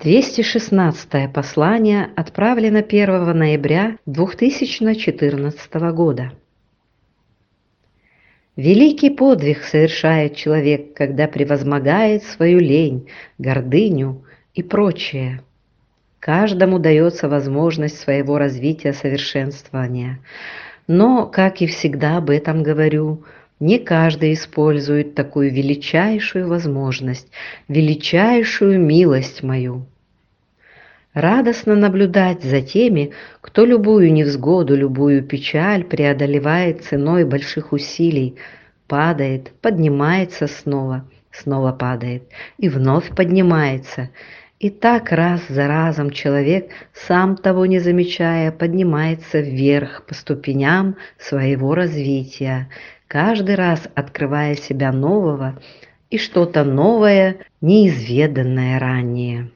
216 послание отправлено 1 ноября 2014 года. Великий подвиг совершает человек, когда превозмогает свою лень, гордыню и прочее. Каждому дается возможность своего развития совершенствования. Но, как и всегда об этом говорю, не каждый использует такую величайшую возможность, величайшую милость мою. Радостно наблюдать за теми, кто любую невзгоду, любую печаль преодолевает ценой больших усилий, падает, поднимается снова, снова падает и вновь поднимается. И так раз за разом человек, сам того не замечая, поднимается вверх по ступеням своего развития, каждый раз открывая себя нового и что-то новое, неизведанное ранее.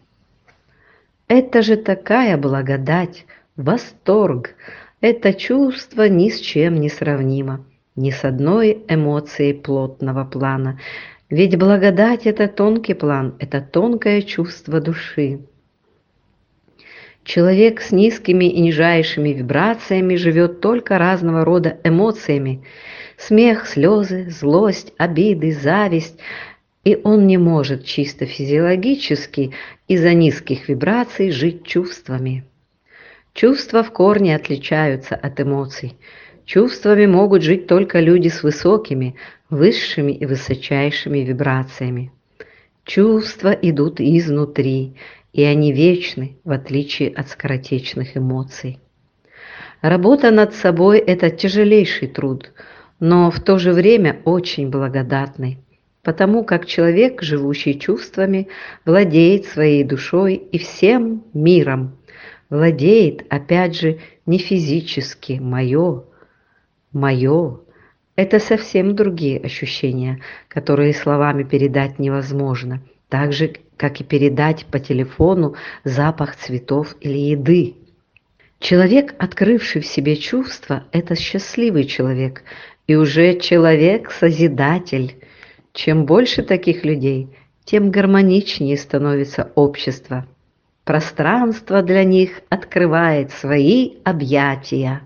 Это же такая благодать, восторг, это чувство ни с чем не сравнимо, ни с одной эмоцией плотного плана, ведь благодать – это тонкий план, это тонкое чувство души. Человек с низкими и нижайшими вибрациями живет только разного рода эмоциями – смех, слезы, злость, обиды, зависть, и он не может чисто физиологически из-за низких вибраций жить чувствами. Чувства в корне отличаются от эмоций. Чувствами могут жить только люди с высокими, высшими и высочайшими вибрациями. Чувства идут изнутри, и они вечны, в отличие от скоротечных эмоций. Работа над собой – это тяжелейший труд – но в то же время очень благодатный, потому как человек, живущий чувствами, владеет своей душой и всем миром, владеет, опять же, не физически, мое, мое. Это совсем другие ощущения, которые словами передать невозможно, так же, как и передать по телефону запах цветов или еды. Человек, открывший в себе чувства, это счастливый человек, и уже человек-созидатель. Чем больше таких людей, тем гармоничнее становится общество. Пространство для них открывает свои объятия.